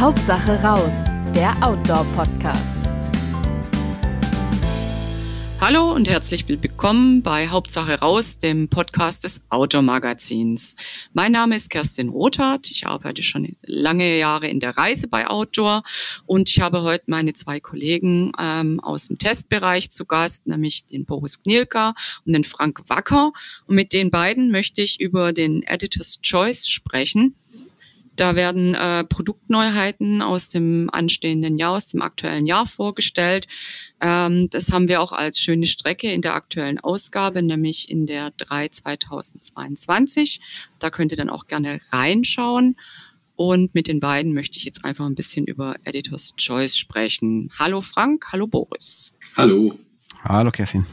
Hauptsache raus, der Outdoor-Podcast. Hallo und herzlich willkommen bei Hauptsache raus, dem Podcast des Outdoor Magazins. Mein Name ist Kerstin Rothardt. Ich arbeite schon lange Jahre in der Reise bei Outdoor und ich habe heute meine zwei Kollegen ähm, aus dem Testbereich zu Gast, nämlich den Boris Knielka und den Frank Wacker. Und mit den beiden möchte ich über den Editor's Choice sprechen. Da werden äh, Produktneuheiten aus dem anstehenden Jahr, aus dem aktuellen Jahr vorgestellt. Ähm, das haben wir auch als schöne Strecke in der aktuellen Ausgabe, nämlich in der 3 2022. Da könnt ihr dann auch gerne reinschauen. Und mit den beiden möchte ich jetzt einfach ein bisschen über Editor's Choice sprechen. Hallo Frank, hallo Boris. Hallo. Hallo Kerstin.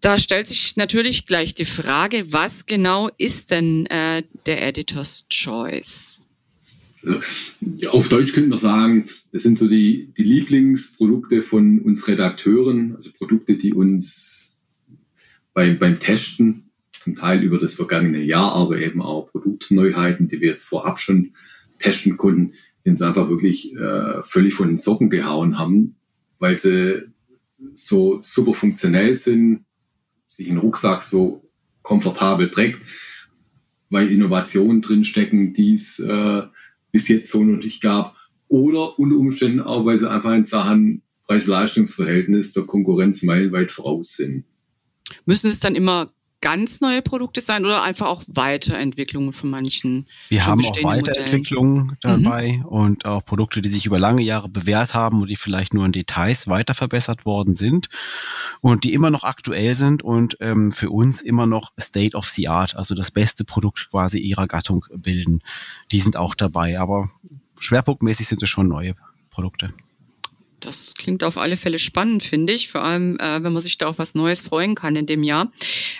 Da stellt sich natürlich gleich die Frage, was genau ist denn äh, der Editor's Choice? Also, auf Deutsch könnte man sagen, das sind so die, die Lieblingsprodukte von uns Redakteuren, also Produkte, die uns beim, beim Testen, zum Teil über das vergangene Jahr, aber eben auch Produktneuheiten, die wir jetzt vorab schon testen konnten, die uns einfach wirklich äh, völlig von den Socken gehauen haben, weil sie so super funktionell sind, sich einen Rucksack so komfortabel trägt, weil Innovationen drinstecken, die es äh, bis jetzt so noch nicht gab. Oder unter Umständen auch, weil sie einfach in Sachen Preis-Leistungs-Verhältnis der Konkurrenz meilenweit voraus sind. Müssen es dann immer ganz neue Produkte sein oder einfach auch Weiterentwicklungen von manchen? Wir haben auch Weiterentwicklungen Modellen. dabei mhm. und auch Produkte, die sich über lange Jahre bewährt haben und die vielleicht nur in Details weiter verbessert worden sind und die immer noch aktuell sind und ähm, für uns immer noch State of the Art, also das beste Produkt quasi ihrer Gattung bilden. Die sind auch dabei, aber schwerpunktmäßig sind es schon neue Produkte. Das klingt auf alle Fälle spannend, finde ich. Vor allem, äh, wenn man sich da auf was Neues freuen kann in dem Jahr.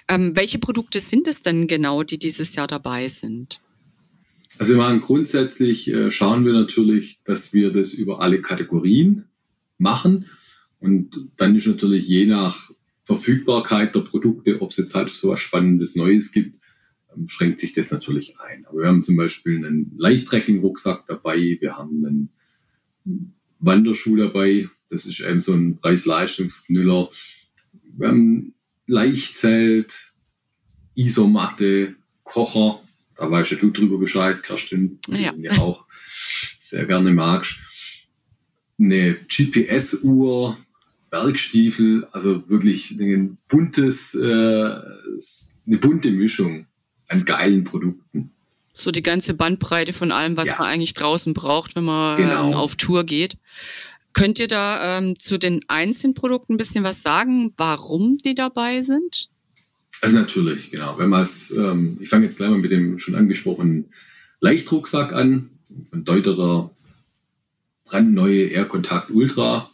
Ähm, welche Produkte sind es denn genau, die dieses Jahr dabei sind? Also wir machen grundsätzlich, äh, schauen wir natürlich, dass wir das über alle Kategorien machen. Und dann ist natürlich je nach Verfügbarkeit der Produkte, ob es jetzt halt so was Spannendes Neues gibt, ähm, schränkt sich das natürlich ein. Aber wir haben zum Beispiel einen Leichttrekking-Rucksack dabei, wir haben einen Wanderschuh dabei. Das ist eben so ein Preis-Leistungsknüller. Wir haben Leichtzelt, Isomatte, Kocher. Da weißt ja du drüber Bescheid, Kerstin, ja. den ja auch sehr gerne magst. Eine GPS-Uhr, Bergstiefel, also wirklich ein buntes, äh, eine bunte Mischung an geilen Produkten. So die ganze Bandbreite von allem, was ja. man eigentlich draußen braucht, wenn man genau. ähm, auf Tour geht. Könnt ihr da ähm, zu den einzelnen Produkten ein bisschen was sagen, warum die dabei sind? Also natürlich, genau. Wenn man es, ähm, ich fange jetzt gleich mal mit dem schon angesprochenen Leichtrucksack an, von Deuter der brandneue Air Contact Ultra,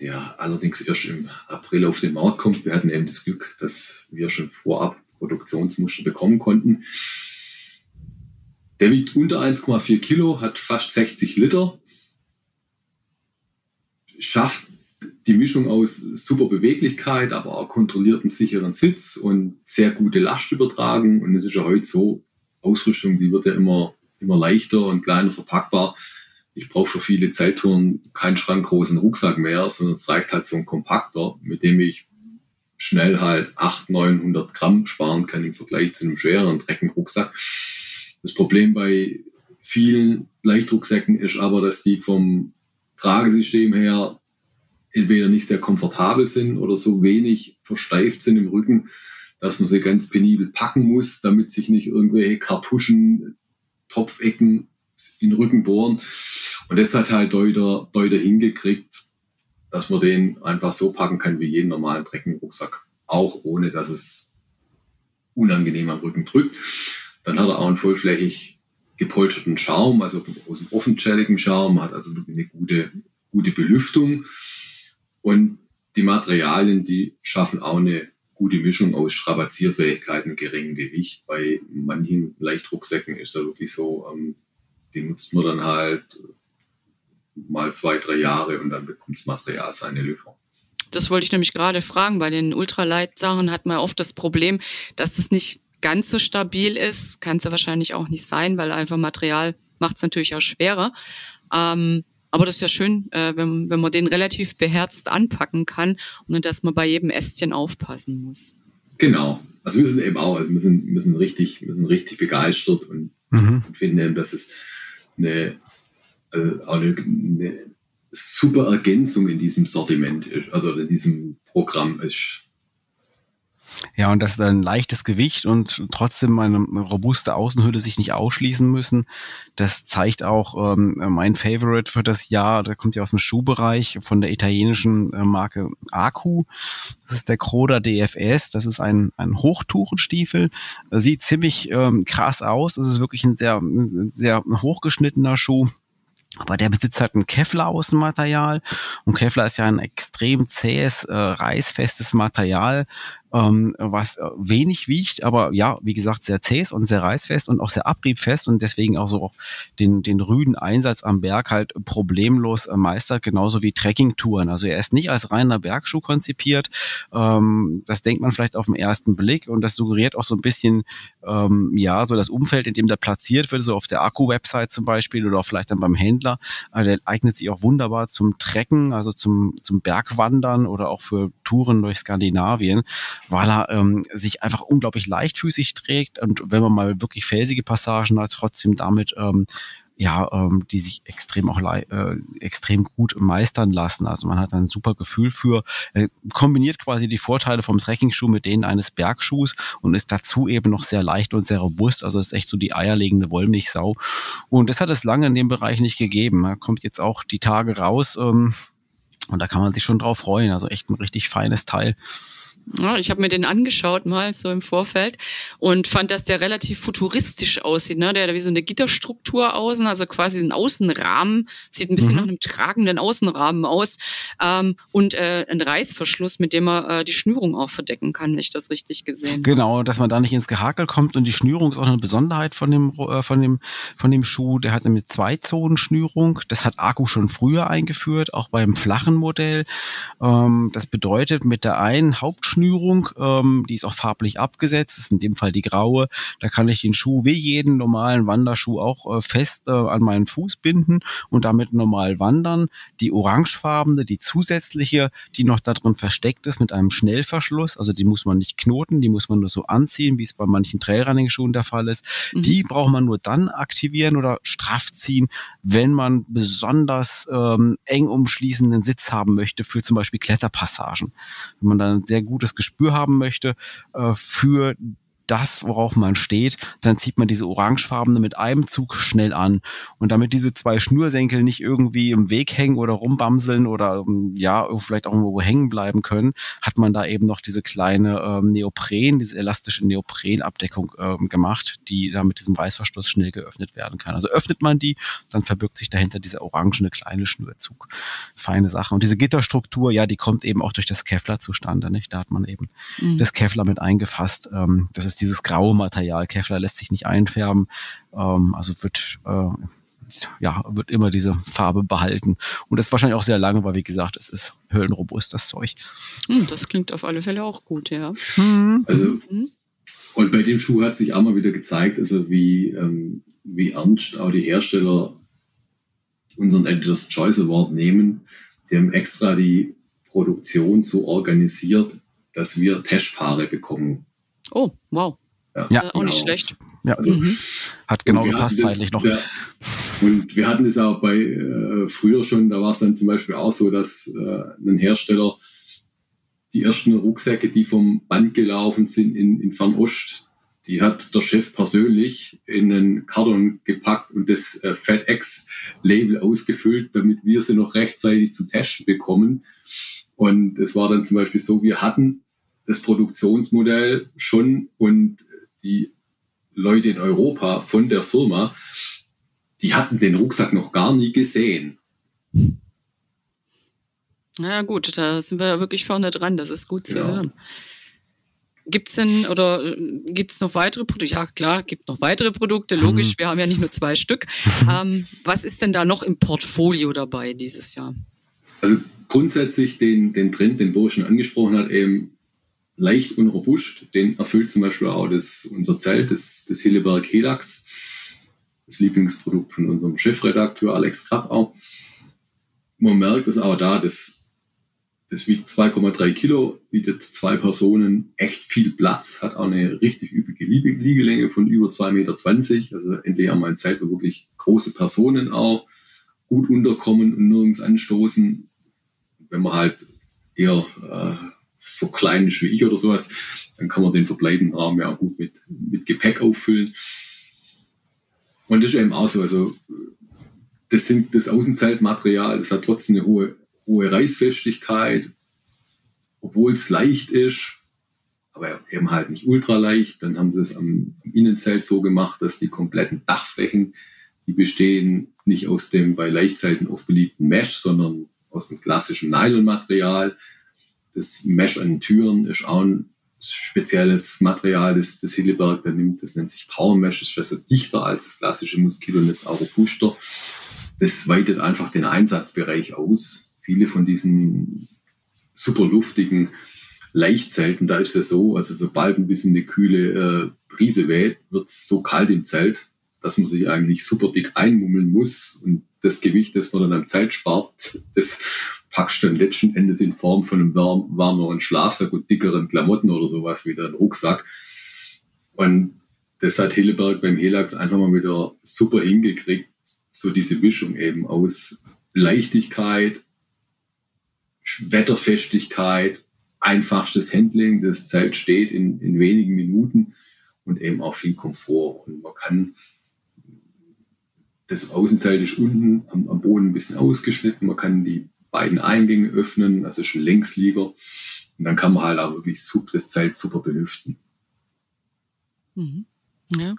der allerdings erst im April auf den Markt kommt. Wir hatten eben das Glück, dass wir schon vorab Produktionsmuster bekommen konnten. Der wiegt unter 1,4 Kilo, hat fast 60 Liter, schafft die Mischung aus super Beweglichkeit, aber auch kontrollierten sicheren Sitz und sehr gute Lastübertragung. Und es ist ja heute so, Ausrüstung, die wird ja immer, immer leichter und kleiner verpackbar. Ich brauche für viele Zeittouren keinen schrankgroßen Rucksack mehr, sondern es reicht halt so ein Kompakter, mit dem ich schnell halt 800, 900 Gramm sparen kann im Vergleich zu einem schwereren Treckenrucksack. Das Problem bei vielen Leichtrucksäcken ist aber, dass die vom Tragesystem her entweder nicht sehr komfortabel sind oder so wenig versteift sind im Rücken, dass man sie ganz penibel packen muss, damit sich nicht irgendwelche Kartuschen, Topfecken in den Rücken bohren. Und das hat halt Deuter, Deuter hingekriegt, dass man den einfach so packen kann wie jeden normalen Treckenrucksack, auch ohne dass es unangenehm am Rücken drückt. Dann hat er auch einen vollflächig gepolsterten Schaum, also aus einem offencelligen Schaum, hat also wirklich eine gute, gute Belüftung. Und die Materialien, die schaffen auch eine gute Mischung aus Strapazierfähigkeit und geringem Gewicht. Bei manchen Leichtrucksäcken ist da wirklich so, ähm, die nutzt man dann halt mal zwei, drei Jahre und dann bekommt das Material seine Löcher. Das wollte ich nämlich gerade fragen. Bei den Ultralight-Sachen hat man oft das Problem, dass das nicht ganz so stabil ist. Kann es ja wahrscheinlich auch nicht sein, weil einfach Material macht es natürlich auch schwerer. Ähm, aber das ist ja schön, äh, wenn, wenn man den relativ beherzt anpacken kann und dass man bei jedem Ästchen aufpassen muss. Genau. Also wir sind eben auch, also wir sind, wir sind richtig, wir sind richtig begeistert und, mhm. und finden eben, dass es eine, also eine, eine super Ergänzung in diesem Sortiment ist, also in diesem Programm ist. Ja, und dass ein leichtes Gewicht und trotzdem eine robuste Außenhülle sich nicht ausschließen müssen. Das zeigt auch ähm, mein Favorite für das Jahr. Der kommt ja aus dem Schuhbereich von der italienischen äh, Marke Aku. Das ist der Croda DFS. Das ist ein, ein Hochtourenstiefel. Sieht ziemlich ähm, krass aus. Es ist wirklich ein sehr, sehr hochgeschnittener Schuh aber der besitzt halt ein Kevlar-Außenmaterial und Kevlar ist ja ein extrem zähes, äh, reißfestes Material, ähm, was äh, wenig wiegt, aber ja, wie gesagt, sehr zäh und sehr reißfest und auch sehr abriebfest und deswegen auch so den, den rüden Einsatz am Berg halt problemlos äh, meistert, genauso wie Trekkingtouren. Also er ist nicht als reiner Bergschuh konzipiert. Ähm, das denkt man vielleicht auf den ersten Blick und das suggeriert auch so ein bisschen, ähm, ja, so das Umfeld, in dem der platziert wird, so auf der Akku-Website zum Beispiel oder auch vielleicht dann beim Händler. Also der eignet sich auch wunderbar zum Trecken, also zum, zum Bergwandern oder auch für Touren durch Skandinavien weil er ähm, sich einfach unglaublich leichtfüßig trägt und wenn man mal wirklich felsige Passagen hat, trotzdem damit ähm, ja, ähm, die sich extrem auch äh, extrem gut meistern lassen. Also man hat ein super Gefühl für, äh, kombiniert quasi die Vorteile vom Trekkingschuh mit denen eines Bergschuhs und ist dazu eben noch sehr leicht und sehr robust. Also ist echt so die eierlegende Wollmilchsau. Und das hat es lange in dem Bereich nicht gegeben. Er kommt jetzt auch die Tage raus ähm, und da kann man sich schon drauf freuen. Also echt ein richtig feines Teil. Ja, ich habe mir den angeschaut mal so im Vorfeld und fand, dass der relativ futuristisch aussieht. Ne? Der hat wie so eine Gitterstruktur außen, also quasi ein Außenrahmen, sieht ein bisschen mhm. nach einem tragenden Außenrahmen aus und äh, ein Reißverschluss, mit dem man äh, die Schnürung auch verdecken kann, wenn ich das richtig gesehen habe. Genau, dass man da nicht ins Gehakel kommt und die Schnürung ist auch eine Besonderheit von dem äh, von dem von dem Schuh. Der hat eine zwei Zonen Schnürung. Das hat Akku schon früher eingeführt, auch beim flachen Modell. Ähm, das bedeutet mit der einen Hauptschnürung Schnürung, ähm, die ist auch farblich abgesetzt, ist in dem Fall die graue. Da kann ich den Schuh wie jeden normalen Wanderschuh auch äh, fest äh, an meinen Fuß binden und damit normal wandern. Die orangefarbene, die zusätzliche, die noch da drin versteckt ist mit einem Schnellverschluss, also die muss man nicht knoten, die muss man nur so anziehen, wie es bei manchen Trailrunning-Schuhen der Fall ist. Mhm. Die braucht man nur dann aktivieren oder straff ziehen, wenn man besonders ähm, eng umschließenden Sitz haben möchte für zum Beispiel Kletterpassagen. Wenn man dann ein sehr gutes gutes Gespür haben möchte äh, für das, worauf man steht, dann zieht man diese orangefarbene mit einem Zug schnell an. Und damit diese zwei Schnürsenkel nicht irgendwie im Weg hängen oder rumbamseln oder ähm, ja, vielleicht auch irgendwo hängen bleiben können, hat man da eben noch diese kleine ähm, Neopren, diese elastische Neoprenabdeckung ähm, gemacht, die da mit diesem Weißverschluss schnell geöffnet werden kann. Also öffnet man die, dann verbirgt sich dahinter dieser orangene kleine Schnürzug. Feine Sache. Und diese Gitterstruktur, ja, die kommt eben auch durch das Kevlar zustande. Nicht? Da hat man eben mhm. das Kevlar mit eingefasst. Ähm, das ist dieses graue Material. Kevlar lässt sich nicht einfärben, ähm, also wird äh, ja, wird immer diese Farbe behalten. Und das ist wahrscheinlich auch sehr lange, weil wie gesagt, es ist höllenrobust, das Zeug. Hm, das klingt auf alle Fälle auch gut, ja. Mhm. Also, mhm. und bei dem Schuh hat sich auch mal wieder gezeigt, also wie, ähm, wie ernst auch die Hersteller unseren Editor's Choice Award nehmen. Die haben extra die Produktion so organisiert, dass wir Testpaare bekommen. Oh, wow. Ja, ja äh, auch nicht schlecht. Ja. Also, mhm. Hat genau gepasst zeitlich noch. Ja, und wir hatten es auch bei äh, früher schon, da war es dann zum Beispiel auch so, dass äh, ein Hersteller die ersten Rucksäcke, die vom Band gelaufen sind in, in Fernost, die hat der Chef persönlich in einen Karton gepackt und das äh, FedEx-Label ausgefüllt, damit wir sie noch rechtzeitig zu testen bekommen. Und es war dann zum Beispiel so, wir hatten das Produktionsmodell schon und die Leute in Europa von der Firma, die hatten den Rucksack noch gar nie gesehen. Na gut, da sind wir wirklich vorne dran, das ist gut zu ja. hören. Gibt es denn oder äh, gibt es noch weitere Produkte? Ja, klar, gibt noch weitere Produkte, logisch, wir haben ja nicht nur zwei Stück. ähm, was ist denn da noch im Portfolio dabei dieses Jahr? Also grundsätzlich den, den Trend, den Bo schon angesprochen hat, eben leicht und robust. Den erfüllt zum Beispiel auch das, unser Zelt, das, das Hilleberg Helix. das Lieblingsprodukt von unserem Chefredakteur Alex Krappau. Man merkt es aber da, das, das wiegt 2,3 Kilo, bietet zwei Personen echt viel Platz, hat auch eine richtig üppige Liegelänge von über 2,20 Meter. Also endlich einmal ein Zeit, wo wirklich große Personen auch gut unterkommen und nirgends anstoßen. Wenn man halt eher äh, so klein ist wie ich oder sowas, dann kann man den verbleibenden Raum ja auch gut mit, mit Gepäck auffüllen. Und das ist eben auch so. Also, das sind das Außenzeltmaterial, das hat trotzdem eine hohe, hohe Reißfestigkeit, obwohl es leicht ist, aber eben halt nicht ultra leicht. Dann haben sie es am, am Innenzelt so gemacht, dass die kompletten Dachflächen, die bestehen nicht aus dem bei Leichtzelten oft beliebten Mesh, sondern aus dem klassischen Nylonmaterial. Das Mesh an den Türen ist auch ein spezielles Material, das, das Hilleberg da nimmt. Das nennt sich Power Mesh, ist besser dichter als das klassische Moskitonetz Auropuster. Das weitet einfach den Einsatzbereich aus. Viele von diesen super luftigen Leichtzelten, da ist es so, also sobald ein bisschen eine kühle äh, Brise weht, wird es so kalt im Zelt, dass man sich eigentlich super dick einmummeln muss. Und das Gewicht, das man dann am Zelt spart, das packst dann letzten Endes in Form von einem warm, warmeren Schlafsack und dickeren Klamotten oder sowas wieder in den Rucksack. Und das hat Hilleberg beim Helax einfach mal wieder super hingekriegt, so diese Mischung eben aus Leichtigkeit, Wetterfestigkeit, einfachstes Handling, das Zelt steht in, in wenigen Minuten und eben auch viel Komfort. Und man kann das Außenzelt ist unten am, am Boden ein bisschen ausgeschnitten, man kann die beiden Eingänge öffnen, also schon Längslieger. Und dann kann man halt auch wirklich das Zelt super belüften. Mhm. Ja.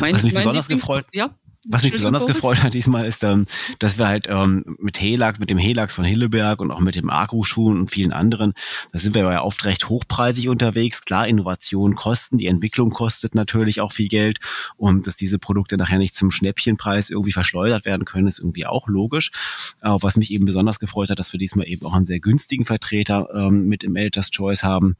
Mein, Was mich besonders gefreut, ja. Was mich besonders gefreut hat diesmal ist, ähm, dass wir halt ähm, mit Helax, mit dem Helax von Hilleberg und auch mit dem Akku-Schuhen und vielen anderen, da sind wir ja oft recht hochpreisig unterwegs. Klar, Innovationen kosten, die Entwicklung kostet natürlich auch viel Geld und dass diese Produkte nachher nicht zum Schnäppchenpreis irgendwie verschleudert werden können, ist irgendwie auch logisch. Aber was mich eben besonders gefreut hat, dass wir diesmal eben auch einen sehr günstigen Vertreter ähm, mit im Elders Choice haben,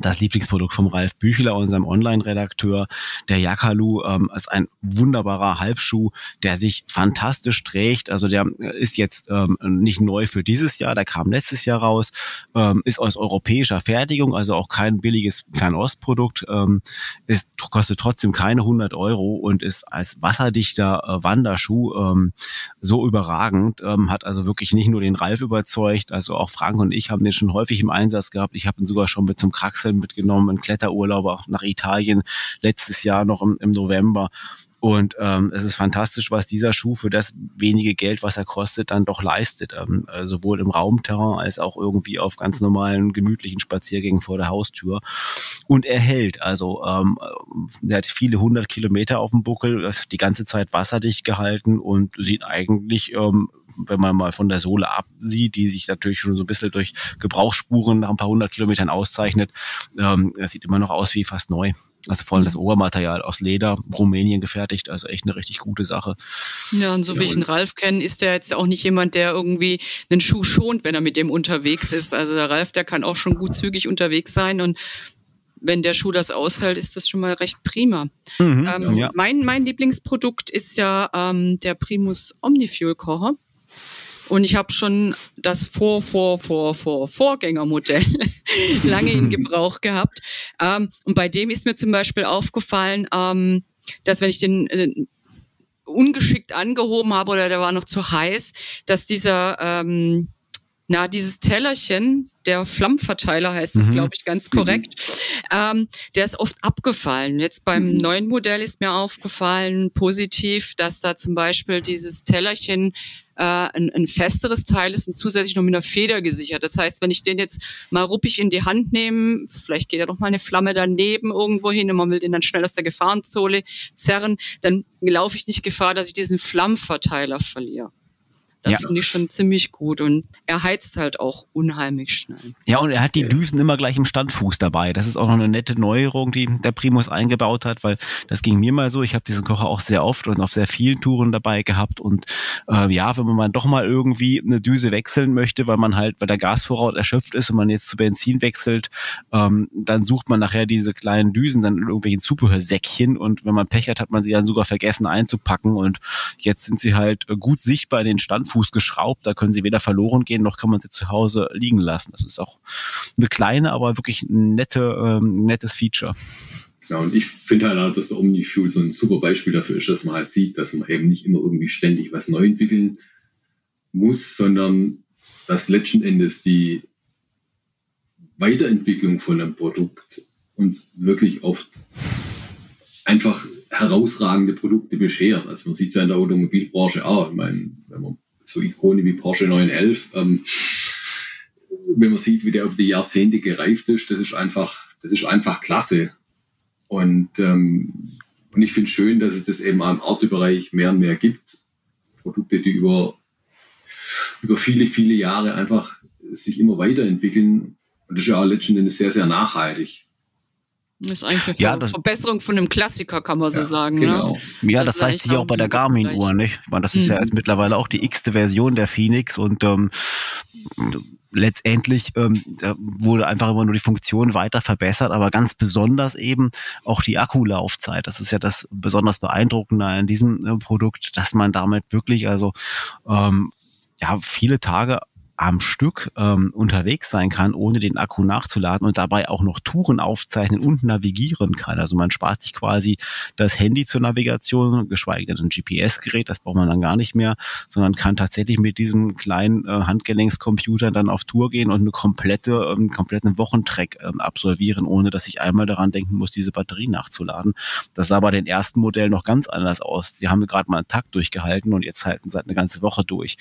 das Lieblingsprodukt vom Ralf Büchler, unserem Online-Redakteur. Der Jakalu ähm, ist ein wunderbarer Halbschuh, der sich fantastisch trägt. Also der ist jetzt ähm, nicht neu für dieses Jahr, der kam letztes Jahr raus, ähm, ist aus europäischer Fertigung, also auch kein billiges Fernostprodukt, ähm, ist, kostet trotzdem keine 100 Euro und ist als wasserdichter äh, Wanderschuh ähm, so überragend, ähm, hat also wirklich nicht nur den Ralf überzeugt, also auch Frank und ich haben den schon häufig im Einsatz gehabt. Ich habe ihn sogar schon mit zum Kraxel Wurzeln mitgenommen, einen Kletterurlaub auch nach Italien letztes Jahr noch im, im November. Und ähm, es ist fantastisch, was dieser Schuh für das wenige Geld, was er kostet, dann doch leistet. Ähm, äh, sowohl im Raumterrain als auch irgendwie auf ganz normalen, gemütlichen Spaziergängen vor der Haustür. Und er hält. Also ähm, er hat viele hundert Kilometer auf dem Buckel, die ganze Zeit wasserdicht gehalten und sieht eigentlich ähm, wenn man mal von der Sohle absieht, die sich natürlich schon so ein bisschen durch Gebrauchsspuren nach ein paar hundert Kilometern auszeichnet, ähm, das sieht immer noch aus wie fast neu. Also vor allem das Obermaterial aus Leder, Rumänien gefertigt, also echt eine richtig gute Sache. Ja, und so ja, wie ich einen Ralf kenne, ist der jetzt auch nicht jemand, der irgendwie einen Schuh schont, wenn er mit dem unterwegs ist. Also der Ralf, der kann auch schon gut zügig unterwegs sein und wenn der Schuh das aushält, ist das schon mal recht prima. Mhm, ähm, ja. mein, mein Lieblingsprodukt ist ja ähm, der Primus Omnifuel Kocher. Und ich habe schon das vor, vor, vor, vor Vorgängermodell lange in Gebrauch gehabt. Ähm, und bei dem ist mir zum Beispiel aufgefallen, ähm, dass wenn ich den äh, ungeschickt angehoben habe oder der war noch zu heiß, dass dieser ähm, na, dieses Tellerchen, der Flammverteiler heißt es, mhm. glaube ich, ganz korrekt, mhm. ähm, der ist oft abgefallen. Jetzt beim mhm. neuen Modell ist mir aufgefallen, positiv, dass da zum Beispiel dieses Tellerchen äh, ein, ein festeres Teil ist und zusätzlich noch mit einer Feder gesichert. Das heißt, wenn ich den jetzt mal ruppig in die Hand nehme, vielleicht geht ja doch mal eine Flamme daneben irgendwo hin und man will den dann schnell aus der Gefahrenzone zerren, dann laufe ich nicht Gefahr, dass ich diesen Flammverteiler verliere. Das ja. finde ich schon ziemlich gut und er heizt halt auch unheimlich schnell. Ja, und er hat die Düsen immer gleich im Standfuß dabei. Das ist auch noch eine nette Neuerung, die der Primus eingebaut hat, weil das ging mir mal so. Ich habe diesen Kocher auch sehr oft und auf sehr vielen Touren dabei gehabt und äh, ja, wenn man doch mal irgendwie eine Düse wechseln möchte, weil man halt, weil der Gasvorrat erschöpft ist und man jetzt zu Benzin wechselt, ähm, dann sucht man nachher diese kleinen Düsen dann in irgendwelchen Zubehörsäckchen und wenn man Pech hat, hat man sie dann sogar vergessen einzupacken und jetzt sind sie halt gut sichtbar in den Standfuß geschraubt. Da können sie weder verloren gehen, noch kann man sie zu Hause liegen lassen. Das ist auch eine kleine, aber wirklich nette, ähm, nettes Feature. Ja, und ich finde halt, dass der Omnifuel so ein super Beispiel dafür ist, dass man halt sieht, dass man eben nicht immer irgendwie ständig was neu entwickeln muss, sondern dass letzten Endes die Weiterentwicklung von einem Produkt uns wirklich oft einfach herausragende Produkte beschert. Also man sieht es ja in der Automobilbranche auch. Ich meine, wenn man so Ikone wie Porsche 911, ähm, wenn man sieht, wie der über die Jahrzehnte gereift ist, das ist einfach, das ist einfach klasse. Und, ähm, und ich finde es schön, dass es das eben auch im Autobereich mehr und mehr gibt. Produkte, die über, über viele, viele Jahre einfach sich immer weiterentwickeln. Und das ist ja auch letztendlich sehr, sehr nachhaltig. Das ist eigentlich eine ja, das, Verbesserung von einem Klassiker, kann man so ja, sagen. Ne? Genau. Ne? Ja, das, das zeigt sich auch bei der Garmin-Uhr, nicht? Ich meine, das ist mhm. ja jetzt mittlerweile auch die x-te Version der Phoenix und ähm, letztendlich ähm, wurde einfach immer nur die Funktion weiter verbessert, aber ganz besonders eben auch die Akkulaufzeit. Das ist ja das besonders beeindruckende an diesem äh, Produkt, dass man damit wirklich also ähm, ja viele Tage am Stück ähm, unterwegs sein kann, ohne den Akku nachzuladen und dabei auch noch Touren aufzeichnen und navigieren kann. Also man spart sich quasi das Handy zur Navigation, geschweige denn ein GPS-Gerät, das braucht man dann gar nicht mehr, sondern kann tatsächlich mit diesen kleinen äh, Handgelenkscomputern dann auf Tour gehen und eine komplette, ähm, kompletten Wochentrack ähm, absolvieren, ohne dass ich einmal daran denken muss, diese Batterie nachzuladen. Das sah bei den ersten Modellen noch ganz anders aus. Sie haben gerade mal einen Takt durchgehalten und jetzt halten sie halt eine ganze Woche durch.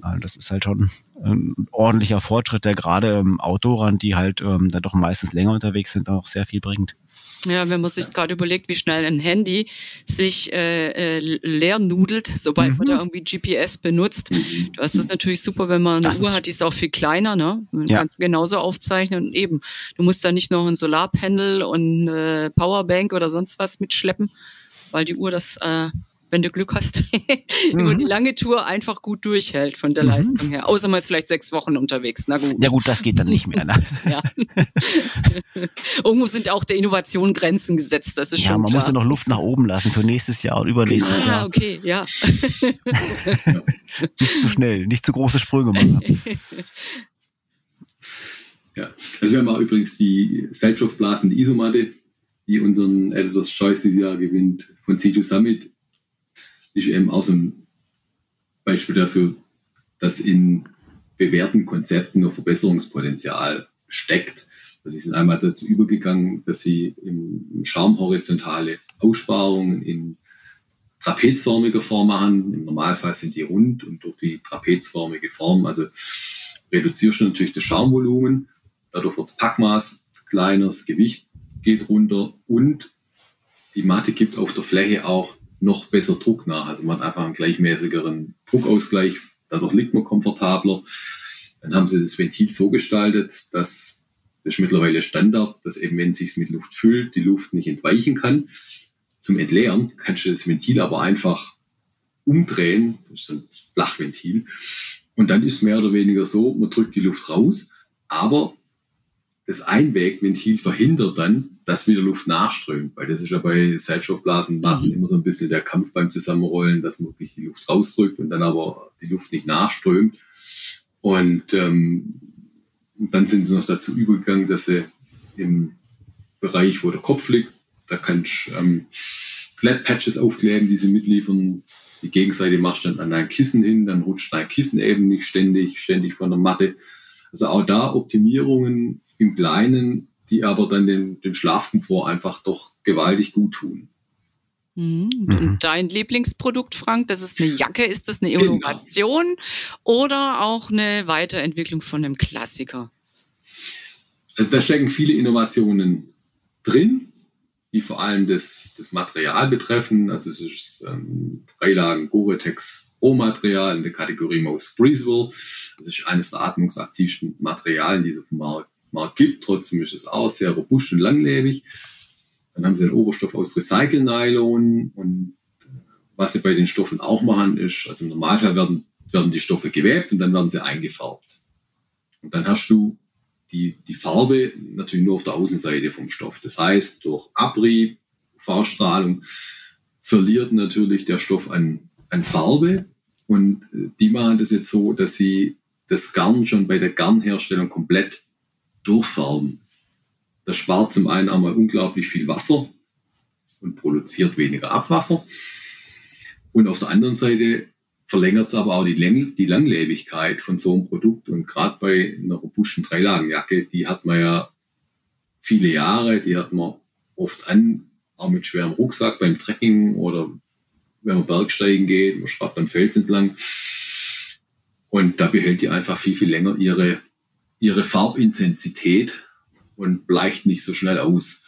Also das ist halt schon ein ordentlicher Fortschritt, der gerade im Outdoorern, die halt ähm, dann doch meistens länger unterwegs sind, auch sehr viel bringt. Ja, wenn man sich gerade überlegt, wie schnell ein Handy sich äh, äh, leer nudelt, sobald mhm. man da irgendwie GPS benutzt. Du hast das natürlich super, wenn man eine das Uhr hat, die ist auch viel kleiner, ne? Man ja. kannst genauso aufzeichnen und eben, du musst da nicht noch ein Solarpanel und äh, Powerbank oder sonst was mitschleppen, weil die Uhr das äh, wenn du Glück hast, mhm. über die lange Tour einfach gut durchhält von der mhm. Leistung her. Außer man ist vielleicht sechs Wochen unterwegs. Na gut. Ja gut, das geht dann nicht mehr. Ne? ja. Irgendwo sind auch der Innovation Grenzen gesetzt. Das ist ja, schon man klar. muss ja noch Luft nach oben lassen für nächstes Jahr und übernächstes ah, Jahr. Ah, okay, ja. nicht zu schnell, nicht zu große Sprünge machen. Ja, also wir haben auch übrigens die selbstaufblasende Isomatte, die unseren Editors Choice dieses Jahr gewinnt, von C2 Summit ist eben auch so ein Beispiel dafür, dass in bewährten Konzepten noch Verbesserungspotenzial steckt. Also sie sind einmal dazu übergegangen, dass sie im Schaumhorizontale Aussparungen in trapezförmiger Form machen. Im Normalfall sind die rund und durch die trapezförmige Form, also reduzierst du natürlich das Schaumvolumen, dadurch wird das Packmaß kleiner, das Gewicht geht runter und die Matte gibt auf der Fläche auch noch besser Druck nach. Also man hat einfach einen gleichmäßigeren Druckausgleich, dadurch liegt man komfortabler. Dann haben sie das Ventil so gestaltet, dass das ist mittlerweile Standard, dass eben wenn es sich mit Luft füllt, die Luft nicht entweichen kann. Zum Entleeren kannst du das Ventil aber einfach umdrehen, das ist ein Flachventil. Und dann ist mehr oder weniger so, man drückt die Luft raus, aber das Einwegventil verhindert dann, dass wieder Luft nachströmt, weil das ist ja bei Selbststoffblasenmatten mhm. immer so ein bisschen der Kampf beim Zusammenrollen, dass man wirklich die Luft rausdrückt und dann aber die Luft nicht nachströmt. Und ähm, dann sind sie noch dazu übergegangen, dass sie im Bereich, wo der Kopf liegt, da kannst du ähm, Flat Patches aufkleben, die sie mitliefern. Die Gegenseite machst du dann an dein Kissen hin, dann rutscht dein Kissen eben nicht ständig, ständig von der Matte. Also auch da Optimierungen im Kleinen, die aber dann den, den Schlafkomfort einfach doch gewaltig gut tun. Mhm. Und dein Lieblingsprodukt, Frank, das ist eine Jacke. Ist das eine genau. Innovation genau. oder auch eine Weiterentwicklung von einem Klassiker? Also da stecken viele Innovationen drin, die vor allem das, das Material betreffen. Also es ist ähm, Dreilagen Gore-Tex Rohmaterial in der Kategorie Most Breathable. Das ist eines der atmungsaktivsten Materialien, die es auf dem Markt, Markt gibt. Trotzdem ist es auch sehr robust und langlebig. Dann haben sie einen Oberstoff aus Recycle-Nylon und was sie bei den Stoffen auch machen, ist, also im Normalfall werden, werden die Stoffe gewebt und dann werden sie eingefärbt. Und dann hast du die, die Farbe natürlich nur auf der Außenseite vom Stoff. Das heißt, durch Abrieb, Fahrstrahlung verliert natürlich der Stoff an, an Farbe. Und äh, die machen das jetzt so, dass sie das Garn schon bei der Garnherstellung komplett durchfärben. Das spart zum einen einmal unglaublich viel Wasser und produziert weniger Abwasser. Und auf der anderen Seite verlängert es aber auch die, Läng die Langlebigkeit von so einem Produkt. Und gerade bei einer robusten Dreilagenjacke, die hat man ja viele Jahre, die hat man oft an, auch mit schwerem Rucksack beim Trekking oder wenn man Bergsteigen geht, man schraubt beim Fels entlang. Und da behält die einfach viel, viel länger ihre, ihre Farbintensität und bleicht nicht so schnell aus.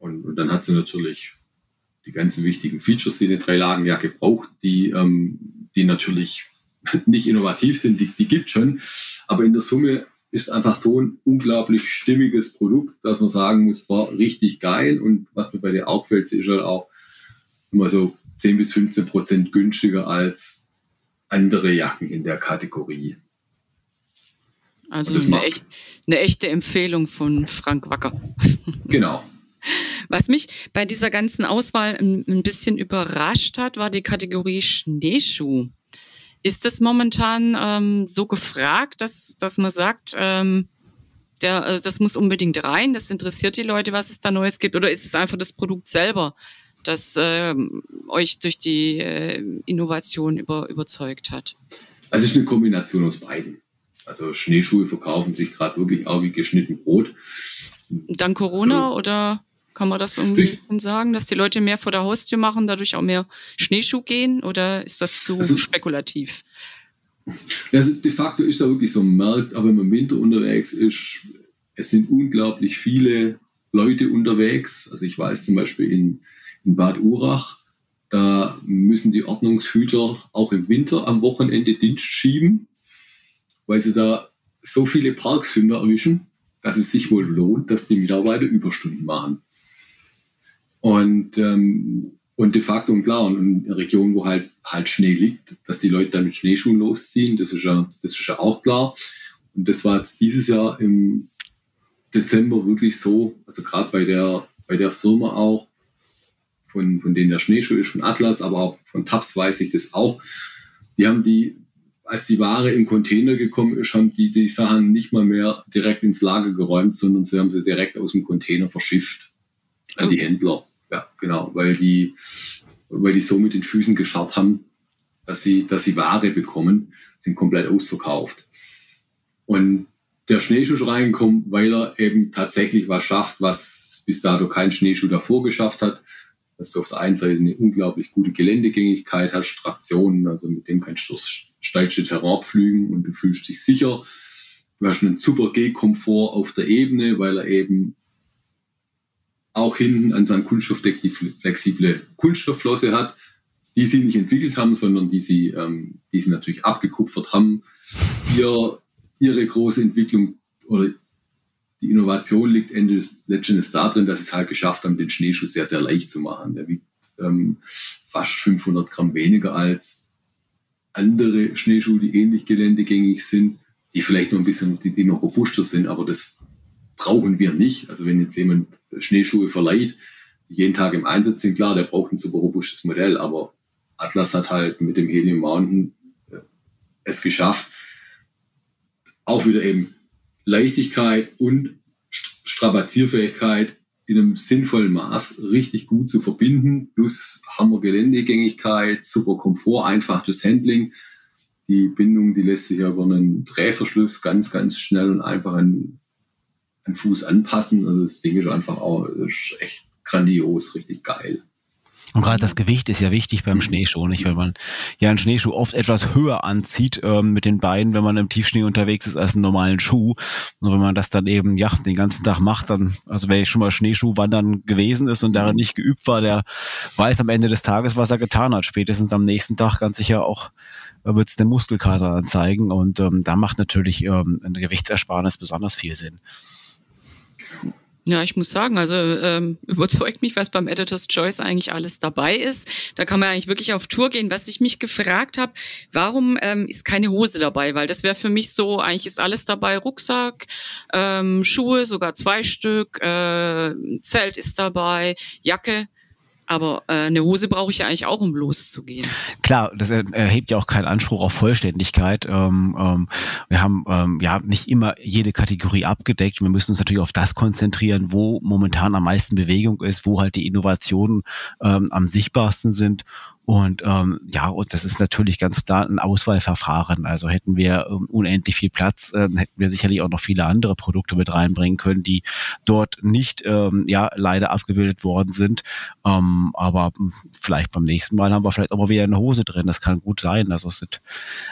Und, und dann hat sie natürlich die ganzen wichtigen Features, die eine Dreilagenjacke braucht, die, ähm, die natürlich nicht innovativ sind, die, die gibt schon. Aber in der Summe ist einfach so ein unglaublich stimmiges Produkt, dass man sagen muss, war richtig geil. Und was mir bei der auffällt, ist halt auch immer so 10 bis 15 Prozent günstiger als andere Jacken in der Kategorie. Also eine, echt, eine echte Empfehlung von Frank Wacker. Genau. Was mich bei dieser ganzen Auswahl ein, bisschen überrascht hat, war die Kategorie Schneeschuh. Ist das momentan ähm, so gefragt, dass, dass man sagt, ähm, der, äh, das muss unbedingt rein, das interessiert die Leute, was es da Neues gibt? Oder ist es einfach das Produkt selber, das äh, euch durch die äh, Innovation über, überzeugt hat? Also es ist eine Kombination aus beiden. Also Schneeschuhe verkaufen sich gerade wirklich auch wie geschnitten Brot. Dann Corona so. oder kann man das irgendwie ich, sagen, dass die Leute mehr vor der Haustür machen, dadurch auch mehr Schneeschuh gehen oder ist das zu also, spekulativ? Also de facto ist da wirklich so ein Markt, aber wenn man im Winter unterwegs ist, es sind unglaublich viele Leute unterwegs. Also ich weiß zum Beispiel in, in Bad Urach, da müssen die Ordnungshüter auch im Winter am Wochenende Dienst schieben, weil sie da so viele Parksünder erwischen, dass es sich wohl lohnt, dass die Mitarbeiter Überstunden machen. Und, ähm, und de facto, und klar, und in Regionen, wo halt, halt Schnee liegt, dass die Leute dann mit Schneeschuhen losziehen, das ist ja, das ist ja auch klar. Und das war jetzt dieses Jahr im Dezember wirklich so, also gerade bei der, bei der Firma auch, von, von denen der Schneeschuh ist, von Atlas, aber auch von Taps weiß ich das auch. Die haben die, als die Ware im Container gekommen ist, haben die die Sachen nicht mal mehr direkt ins Lager geräumt, sondern sie haben sie direkt aus dem Container verschifft an die Händler. Ja, genau, weil die, weil die so mit den Füßen gescharrt haben, dass sie, dass sie Ware bekommen, sind komplett ausverkauft. Und der Schneeschuh ist reingekommen, weil er eben tatsächlich was schafft, was bis dato kein Schneeschuh davor geschafft hat. Dass du auf der einen Seite eine unglaublich gute Geländegängigkeit hast, Traktionen, also mit dem kannst du Terrain pflügen und du fühlst dich sicher. Du hast einen super Gehkomfort auf der Ebene, weil er eben auch hinten an seinem Kunststoffdeck die flexible Kunststoffflosse hat, die sie nicht entwickelt haben, sondern die sie, ähm, die sie natürlich abgekupfert haben. Ihr, ihre große Entwicklung oder die Innovation liegt Ende letztendlich darin, dass sie es halt geschafft haben, den Schneeschuh sehr, sehr leicht zu machen. Der wiegt ähm, fast 500 Gramm weniger als andere Schneeschuhe, die ähnlich geländegängig sind, die vielleicht noch ein bisschen, die, die noch robuster sind, aber das brauchen wir nicht. Also wenn jetzt jemand Schneeschuhe verleiht, die jeden Tag im Einsatz sind, klar, der braucht ein super robustes Modell, aber Atlas hat halt mit dem Helium Mountain äh, es geschafft, auch wieder eben Leichtigkeit und Strapazierfähigkeit in einem sinnvollen Maß richtig gut zu verbinden. Plus haben wir Geländegängigkeit, super Komfort, einfaches Handling. Die Bindung, die lässt sich über einen Drehverschluss ganz, ganz schnell und einfach an den Fuß anpassen. Also das Ding ist einfach auch ist echt grandios, richtig geil. Und gerade das Gewicht ist ja wichtig beim Schneeschuh, nicht? Weil man ja einen Schneeschuh oft etwas höher anzieht ähm, mit den Beinen, wenn man im Tiefschnee unterwegs ist, als einen normalen Schuh. Und wenn man das dann eben ja den ganzen Tag macht, dann, also wer schon mal Schneeschuhwandern gewesen ist und darin nicht geübt war, der weiß am Ende des Tages, was er getan hat. Spätestens am nächsten Tag ganz sicher auch äh, wird es den Muskelkater anzeigen. Und ähm, da macht natürlich ähm, eine Gewichtsersparnis besonders viel Sinn. Ja, ich muss sagen, also ähm, überzeugt mich, was beim Editor's Choice eigentlich alles dabei ist. Da kann man eigentlich wirklich auf Tour gehen. Was ich mich gefragt habe, warum ähm, ist keine Hose dabei? Weil das wäre für mich so, eigentlich ist alles dabei, Rucksack, ähm, Schuhe, sogar zwei Stück, äh, Zelt ist dabei, Jacke. Aber äh, eine Hose brauche ich ja eigentlich auch, um loszugehen. Klar, das erhebt ja auch keinen Anspruch auf Vollständigkeit. Ähm, ähm, wir haben ähm, ja nicht immer jede Kategorie abgedeckt. Wir müssen uns natürlich auf das konzentrieren, wo momentan am meisten Bewegung ist, wo halt die Innovationen ähm, am sichtbarsten sind. Und ähm, ja, und das ist natürlich ganz klar ein Auswahlverfahren. Also hätten wir ähm, unendlich viel Platz, äh, hätten wir sicherlich auch noch viele andere Produkte mit reinbringen können, die dort nicht ähm, ja leider abgebildet worden sind. Ähm, aber vielleicht beim nächsten Mal haben wir vielleicht auch mal wieder eine Hose drin. Das kann gut sein. Also es sind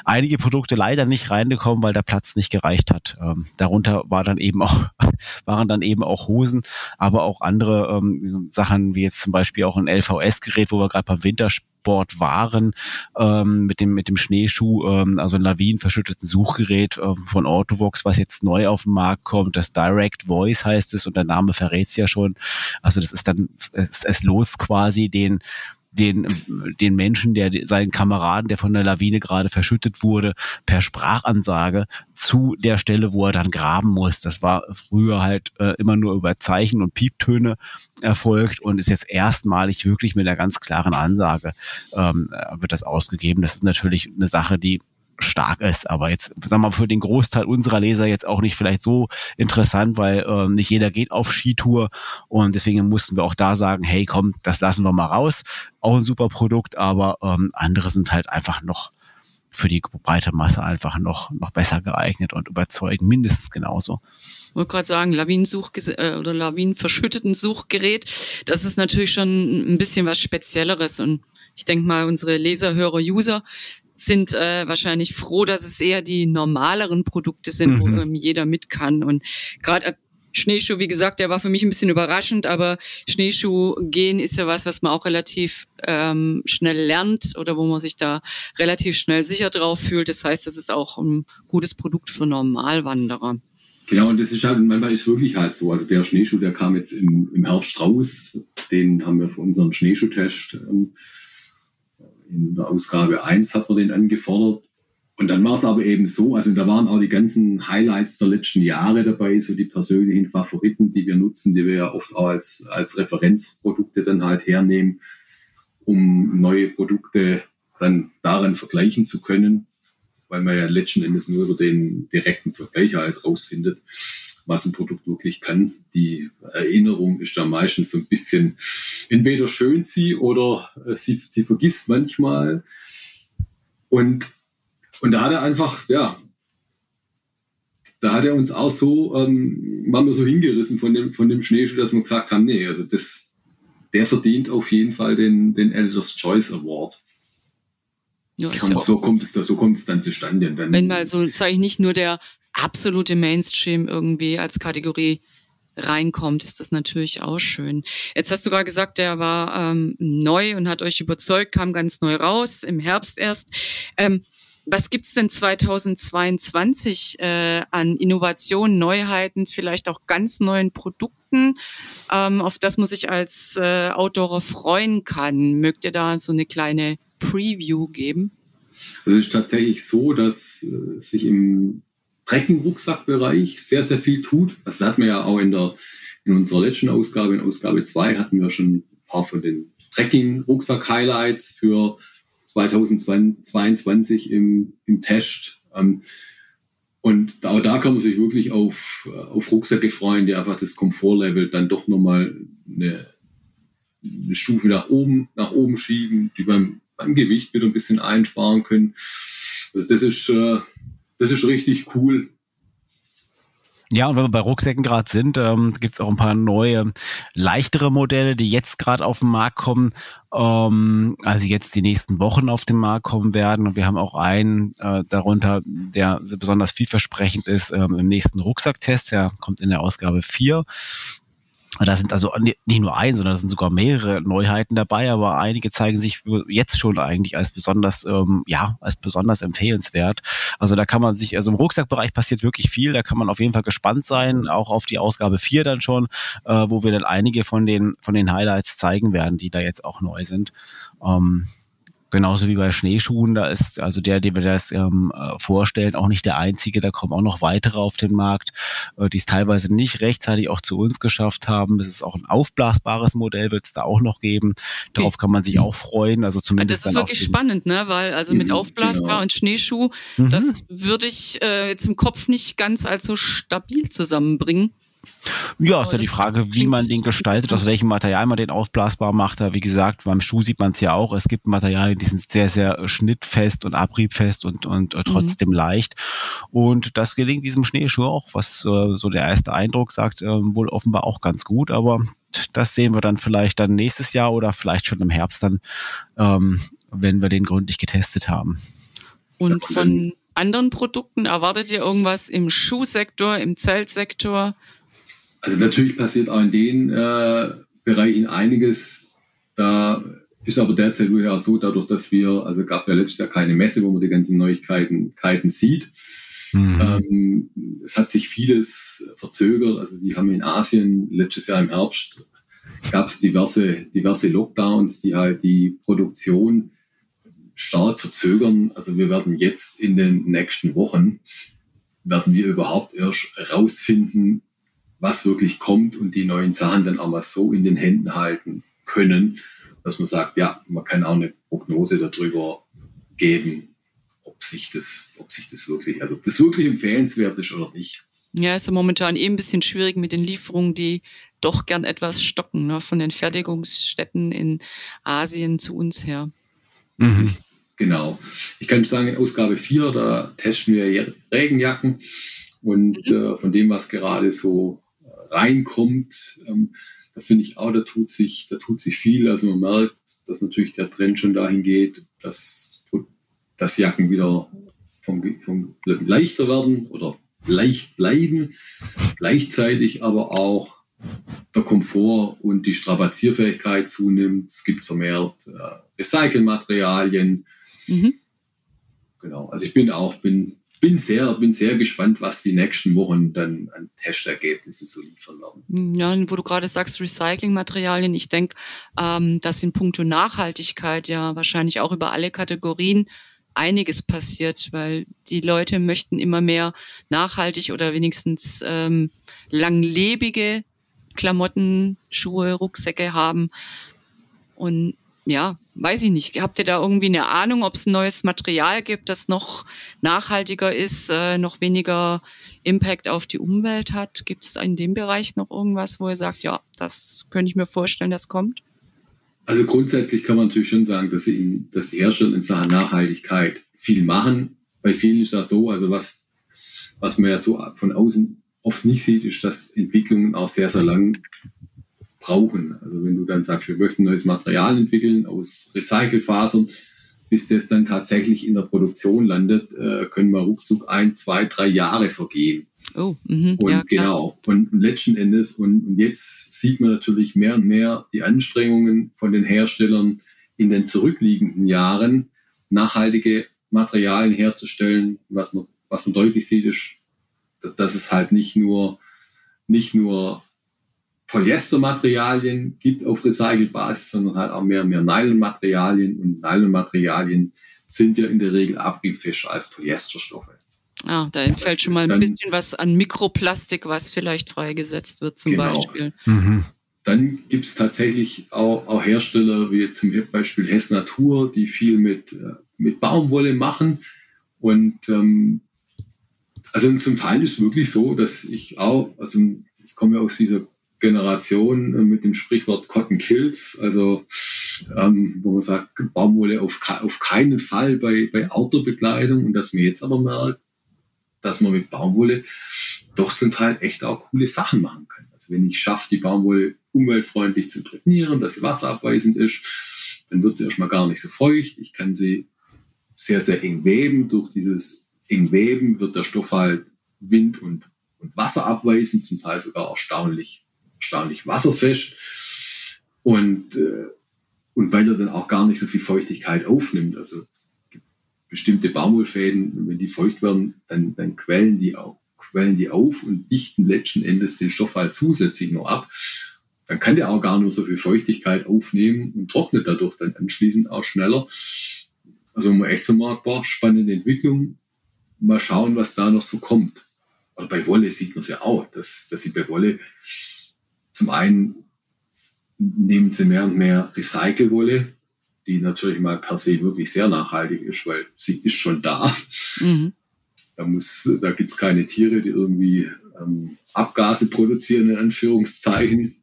einige Produkte leider nicht reingekommen, weil der Platz nicht gereicht hat. Ähm, darunter war dann eben auch waren dann eben auch Hosen, aber auch andere ähm, Sachen wie jetzt zum Beispiel auch ein LVS-Gerät, wo wir gerade beim Winterspiel Sport waren ähm, mit dem mit dem Schneeschuh, ähm, also ein lawinenverschütteten Suchgerät äh, von Autovox, was jetzt neu auf den Markt kommt. Das Direct Voice heißt es und der Name verrät es ja schon. Also das ist dann es, es los quasi den den, den Menschen, der seinen Kameraden, der von der Lawine gerade verschüttet wurde, per Sprachansage zu der Stelle, wo er dann graben muss. Das war früher halt äh, immer nur über Zeichen und Pieptöne erfolgt und ist jetzt erstmalig wirklich mit einer ganz klaren Ansage ähm, wird das ausgegeben. Das ist natürlich eine Sache, die stark ist. Aber jetzt, sagen wir mal, für den Großteil unserer Leser jetzt auch nicht vielleicht so interessant, weil äh, nicht jeder geht auf Skitour und deswegen mussten wir auch da sagen, hey, komm, das lassen wir mal raus. Auch ein super Produkt, aber ähm, andere sind halt einfach noch für die breite Masse einfach noch, noch besser geeignet und überzeugen mindestens genauso. Ich wollte gerade sagen, Lawinensuch äh, oder Lawinenverschütteten Suchgerät, das ist natürlich schon ein bisschen was Spezielleres und ich denke mal, unsere Leser, Hörer, User sind äh, wahrscheinlich froh, dass es eher die normaleren Produkte sind, mhm. wo ähm, jeder mit kann. Und gerade äh, Schneeschuh, wie gesagt, der war für mich ein bisschen überraschend, aber Schneeschuh gehen ist ja was, was man auch relativ ähm, schnell lernt oder wo man sich da relativ schnell sicher drauf fühlt. Das heißt, das ist auch ein gutes Produkt für Normalwanderer. Genau, und das ist halt, manchmal ist wirklich halt so. Also der Schneeschuh, der kam jetzt im, im Herbst raus. Den haben wir für unseren Schneeschuhtest ähm, in der Ausgabe 1 hat man den angefordert. Und dann war es aber eben so, also da waren auch die ganzen Highlights der letzten Jahre dabei, so die persönlichen Favoriten, die wir nutzen, die wir ja oft auch als, als Referenzprodukte dann halt hernehmen, um neue Produkte dann daran vergleichen zu können, weil man ja letzten Endes nur über den direkten Vergleich halt rausfindet was ein Produkt wirklich kann. Die Erinnerung ist da meistens so ein bisschen, entweder schön sie oder äh, sie, sie vergisst manchmal. Und, und da hat er einfach, ja, da hat er uns auch so, ähm, waren wir so hingerissen von dem, von dem Schneeschuh, dass wir gesagt haben, nee, also das, der verdient auf jeden Fall den, den Editor's Choice Award. Ja, und so kommt, es, so kommt es dann zustande. Dann, Wenn mal so, sage ich nicht nur der absolute Mainstream irgendwie als Kategorie reinkommt, ist das natürlich auch schön. Jetzt hast du gerade gesagt, der war ähm, neu und hat euch überzeugt, kam ganz neu raus, im Herbst erst. Ähm, was gibt's denn 2022 äh, an Innovationen, Neuheiten, vielleicht auch ganz neuen Produkten, ähm, auf das man sich als äh, Outdoorer freuen kann? Mögt ihr da so eine kleine Preview geben? Es ist tatsächlich so, dass äh, sich im Trekking-Rucksackbereich sehr, sehr viel tut. Das hatten wir ja auch in, der, in unserer letzten Ausgabe, in Ausgabe 2, hatten wir schon ein paar von den Trekking-Rucksack-Highlights für 2022 im, im Test. Ähm, und auch da kann man sich wirklich auf, auf Rucksäcke freuen, die einfach das Komfortlevel dann doch nochmal eine, eine Stufe nach oben, nach oben schieben, die beim, beim Gewicht wieder ein bisschen einsparen können. Also das ist, äh, das ist richtig cool. Ja, und wenn wir bei Rucksäcken gerade sind, ähm, gibt es auch ein paar neue, leichtere Modelle, die jetzt gerade auf den Markt kommen, ähm, also jetzt die nächsten Wochen auf den Markt kommen werden. Und wir haben auch einen äh, darunter, der besonders vielversprechend ist ähm, im nächsten Rucksacktest. Der kommt in der Ausgabe 4. Da sind also nicht nur ein, sondern da sind sogar mehrere Neuheiten dabei, aber einige zeigen sich jetzt schon eigentlich als besonders, ähm, ja, als besonders empfehlenswert. Also da kann man sich, also im Rucksackbereich passiert wirklich viel, da kann man auf jeden Fall gespannt sein, auch auf die Ausgabe 4 dann schon, äh, wo wir dann einige von den, von den Highlights zeigen werden, die da jetzt auch neu sind. Ähm, Genauso wie bei Schneeschuhen, da ist also der, den wir das ähm, äh, vorstellen, auch nicht der einzige. Da kommen auch noch weitere auf den Markt, äh, die es teilweise nicht rechtzeitig auch zu uns geschafft haben. Es ist auch ein aufblasbares Modell, wird es da auch noch geben. Darauf kann man sich auch freuen. Also zumindest das ist wirklich spannend, ne? Weil also mit mhm, aufblasbar genau. und Schneeschuh, mhm. das würde ich äh, jetzt im Kopf nicht ganz als so stabil zusammenbringen. Ja, ist ja die Frage, wie man den gestaltet, aus welchem Material man den ausblasbar macht. Wie gesagt, beim Schuh sieht man es ja auch. Es gibt Materialien, die sind sehr, sehr schnittfest und abriebfest und, und äh, trotzdem mhm. leicht. Und das gelingt diesem Schneeschuh auch, was äh, so der erste Eindruck sagt, äh, wohl offenbar auch ganz gut. Aber das sehen wir dann vielleicht dann nächstes Jahr oder vielleicht schon im Herbst dann, ähm, wenn wir den gründlich getestet haben. Und von anderen Produkten erwartet ihr irgendwas im Schuhsektor, im Zeltsektor? Also natürlich passiert auch in den äh, Bereichen einiges. Da ist aber derzeit ja so, dadurch, dass wir, also gab ja letztes Jahr keine Messe, wo man die ganzen Neuigkeiten sieht. Mhm. Ähm, es hat sich vieles verzögert. Also sie haben in Asien letztes Jahr im Herbst gab es diverse, diverse Lockdowns, die halt die Produktion stark verzögern. Also wir werden jetzt in den nächsten Wochen, werden wir überhaupt erst rausfinden, was wirklich kommt und die neuen Sachen dann auch mal so in den Händen halten können, dass man sagt, ja, man kann auch eine Prognose darüber geben, ob sich das, ob sich das wirklich, also ob das wirklich empfehlenswert ist oder nicht. Ja, ist ja momentan eben eh ein bisschen schwierig mit den Lieferungen, die doch gern etwas stocken, ne, von den Fertigungsstätten in Asien zu uns her. Mhm. Genau. Ich kann sagen, in Ausgabe 4, da testen wir Regenjacken und mhm. äh, von dem, was gerade so reinkommt. Ähm, da finde ich auch, da tut sich, da tut sich viel. Also man merkt, dass natürlich der Trend schon dahin geht, dass, dass Jacken wieder vom, vom leichter werden oder leicht bleiben. Gleichzeitig aber auch der Komfort und die Strapazierfähigkeit zunimmt. Es gibt vermehrt äh, Recycelmaterialien. Mhm. Genau. Also ich bin auch, bin bin sehr, bin sehr gespannt, was die nächsten Wochen dann an Testergebnissen so liefern werden. Hm, ja, wo du gerade sagst, Recyclingmaterialien, ich denke, ähm, dass in puncto Nachhaltigkeit ja wahrscheinlich auch über alle Kategorien einiges passiert, weil die Leute möchten immer mehr nachhaltig oder wenigstens ähm, langlebige Klamotten, Schuhe, Rucksäcke haben. Und ja, weiß ich nicht. Habt ihr da irgendwie eine Ahnung, ob es ein neues Material gibt, das noch nachhaltiger ist, äh, noch weniger Impact auf die Umwelt hat? Gibt es in dem Bereich noch irgendwas, wo ihr sagt, ja, das könnte ich mir vorstellen, das kommt? Also grundsätzlich kann man natürlich schon sagen, dass, sie in, dass die Hersteller in Sachen Nachhaltigkeit viel machen. Bei vielen ist das so, also was, was man ja so von außen oft nicht sieht, ist, dass Entwicklungen auch sehr, sehr lang brauchen. Also wenn du dann sagst, wir möchten neues Material entwickeln aus Recycelfasern, bis das dann tatsächlich in der Produktion landet, äh, können wir ruckzuck ein, zwei, drei Jahre vergehen. Oh, mh, und ja, genau. Und, letzten Endes, und, und jetzt sieht man natürlich mehr und mehr die Anstrengungen von den Herstellern in den zurückliegenden Jahren, nachhaltige Materialien herzustellen. Was man, was man deutlich sieht, ist, dass es halt nicht nur, nicht nur Polyestermaterialien gibt auf Recycelbasis, sondern halt auch mehr und mehr Nylonmaterialien. Und Nylonmaterialien sind ja in der Regel abriebfester als Polyesterstoffe. Ah, da entfällt schon mal ein bisschen was an Mikroplastik, was vielleicht freigesetzt wird zum genau. Beispiel. Mhm. Dann gibt es tatsächlich auch, auch, Hersteller, wie jetzt zum Beispiel Hess Natur, die viel mit, äh, mit Baumwolle machen. Und ähm, also zum Teil ist es wirklich so, dass ich auch, also ich komme ja aus dieser Generation äh, mit dem Sprichwort Cotton Kills, also ähm, wo man sagt, Baumwolle auf, auf keinen Fall bei, bei Outdoor-Bekleidung und dass man jetzt aber merkt, dass man mit Baumwolle doch zum Teil echt auch coole Sachen machen kann. Also wenn ich schaffe, die Baumwolle umweltfreundlich zu trainieren, dass sie wasserabweisend ist, dann wird sie erstmal gar nicht so feucht. Ich kann sie sehr, sehr eng weben. Durch dieses eng Weben wird der Stoff halt wind- und, und wasserabweisend, zum Teil sogar erstaunlich, erstaunlich wasserfest. Und, äh, und weil er dann auch gar nicht so viel Feuchtigkeit aufnimmt. Also bestimmte Baumwollfäden, wenn die feucht werden, dann, dann quellen die auch quellen die auf und dichten letzten Endes den Stoff halt zusätzlich noch ab. Dann kann der auch gar nur so viel Feuchtigkeit aufnehmen und trocknet dadurch dann anschließend auch schneller. Also man echt so mal boah, spannende Entwicklung. Mal schauen, was da noch so kommt. Oder bei Wolle sieht man es ja auch, dass, dass sie bei Wolle zum einen nehmen sie mehr und mehr Recycle-Wolle, die natürlich mal per se wirklich sehr nachhaltig ist, weil sie ist schon da. Mhm. Da, muss, da gibt es keine Tiere, die irgendwie ähm, Abgase produzieren, in Anführungszeichen.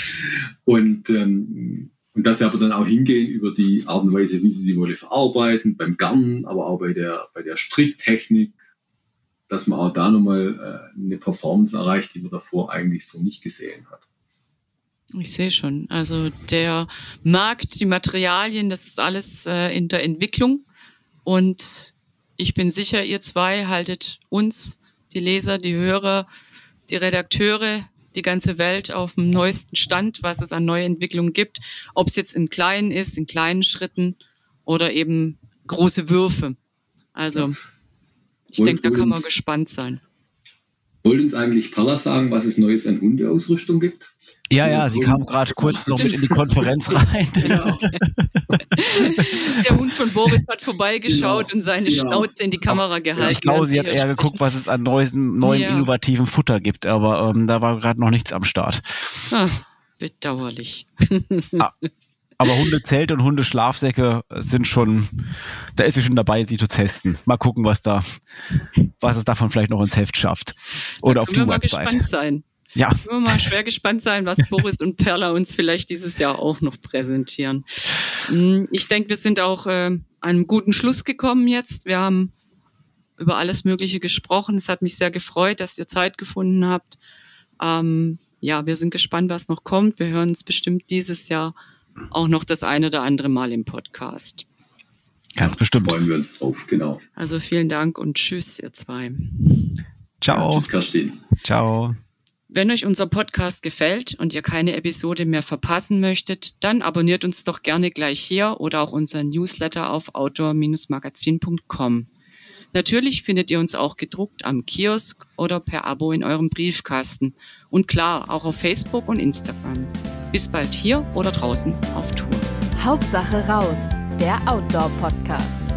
Und, ähm, und dass sie aber dann auch hingehen über die Art und Weise, wie sie die Wolle verarbeiten, beim Garnen, aber auch bei der, bei der Stricktechnik, dass man auch da nochmal äh, eine Performance erreicht, die man davor eigentlich so nicht gesehen hat. Ich sehe schon. Also der Markt, die Materialien, das ist alles äh, in der Entwicklung. Und ich bin sicher, ihr zwei haltet uns, die Leser, die Hörer, die Redakteure, die ganze Welt auf dem neuesten Stand, was es an Neuentwicklungen gibt, ob es jetzt im Kleinen ist, in kleinen Schritten oder eben große Würfe. Also ich denke, da kann man gespannt sein. Wollt uns eigentlich Palla sagen, was es Neues an Hundeausrüstung gibt? Ja, ja, sie kam gerade kurz noch mit in die Konferenz rein. Genau. Der Hund von Boris hat vorbeigeschaut genau. und seine genau. Schnauze in die Kamera gehalten. Ich glaube, sie hat eher geguckt, was es an neuen, neuen ja. innovativen Futter gibt, aber ähm, da war gerade noch nichts am Start. Ach, bedauerlich. Ah, aber Hundezelt und Hundeschlafsäcke sind schon, da ist sie schon dabei, sie zu testen. Mal gucken, was da, was es davon vielleicht noch ins Heft schafft. Oder da auf die Website. Mal gespannt sein. Ja. Ich will mal schwer gespannt sein, was Boris und Perla uns vielleicht dieses Jahr auch noch präsentieren. Hm, ich denke, wir sind auch äh, an einem guten Schluss gekommen jetzt. Wir haben über alles Mögliche gesprochen. Es hat mich sehr gefreut, dass ihr Zeit gefunden habt. Ähm, ja, wir sind gespannt, was noch kommt. Wir hören uns bestimmt dieses Jahr auch noch das eine oder andere Mal im Podcast. Ganz bestimmt. Freuen wir uns drauf, genau. Also vielen Dank und tschüss, ihr zwei. Ciao. Ja, tschüss, Kerstin. Ciao. Wenn euch unser Podcast gefällt und ihr keine Episode mehr verpassen möchtet, dann abonniert uns doch gerne gleich hier oder auch unseren Newsletter auf outdoor-magazin.com. Natürlich findet ihr uns auch gedruckt am Kiosk oder per Abo in eurem Briefkasten. Und klar, auch auf Facebook und Instagram. Bis bald hier oder draußen auf Tour. Hauptsache raus, der Outdoor-Podcast.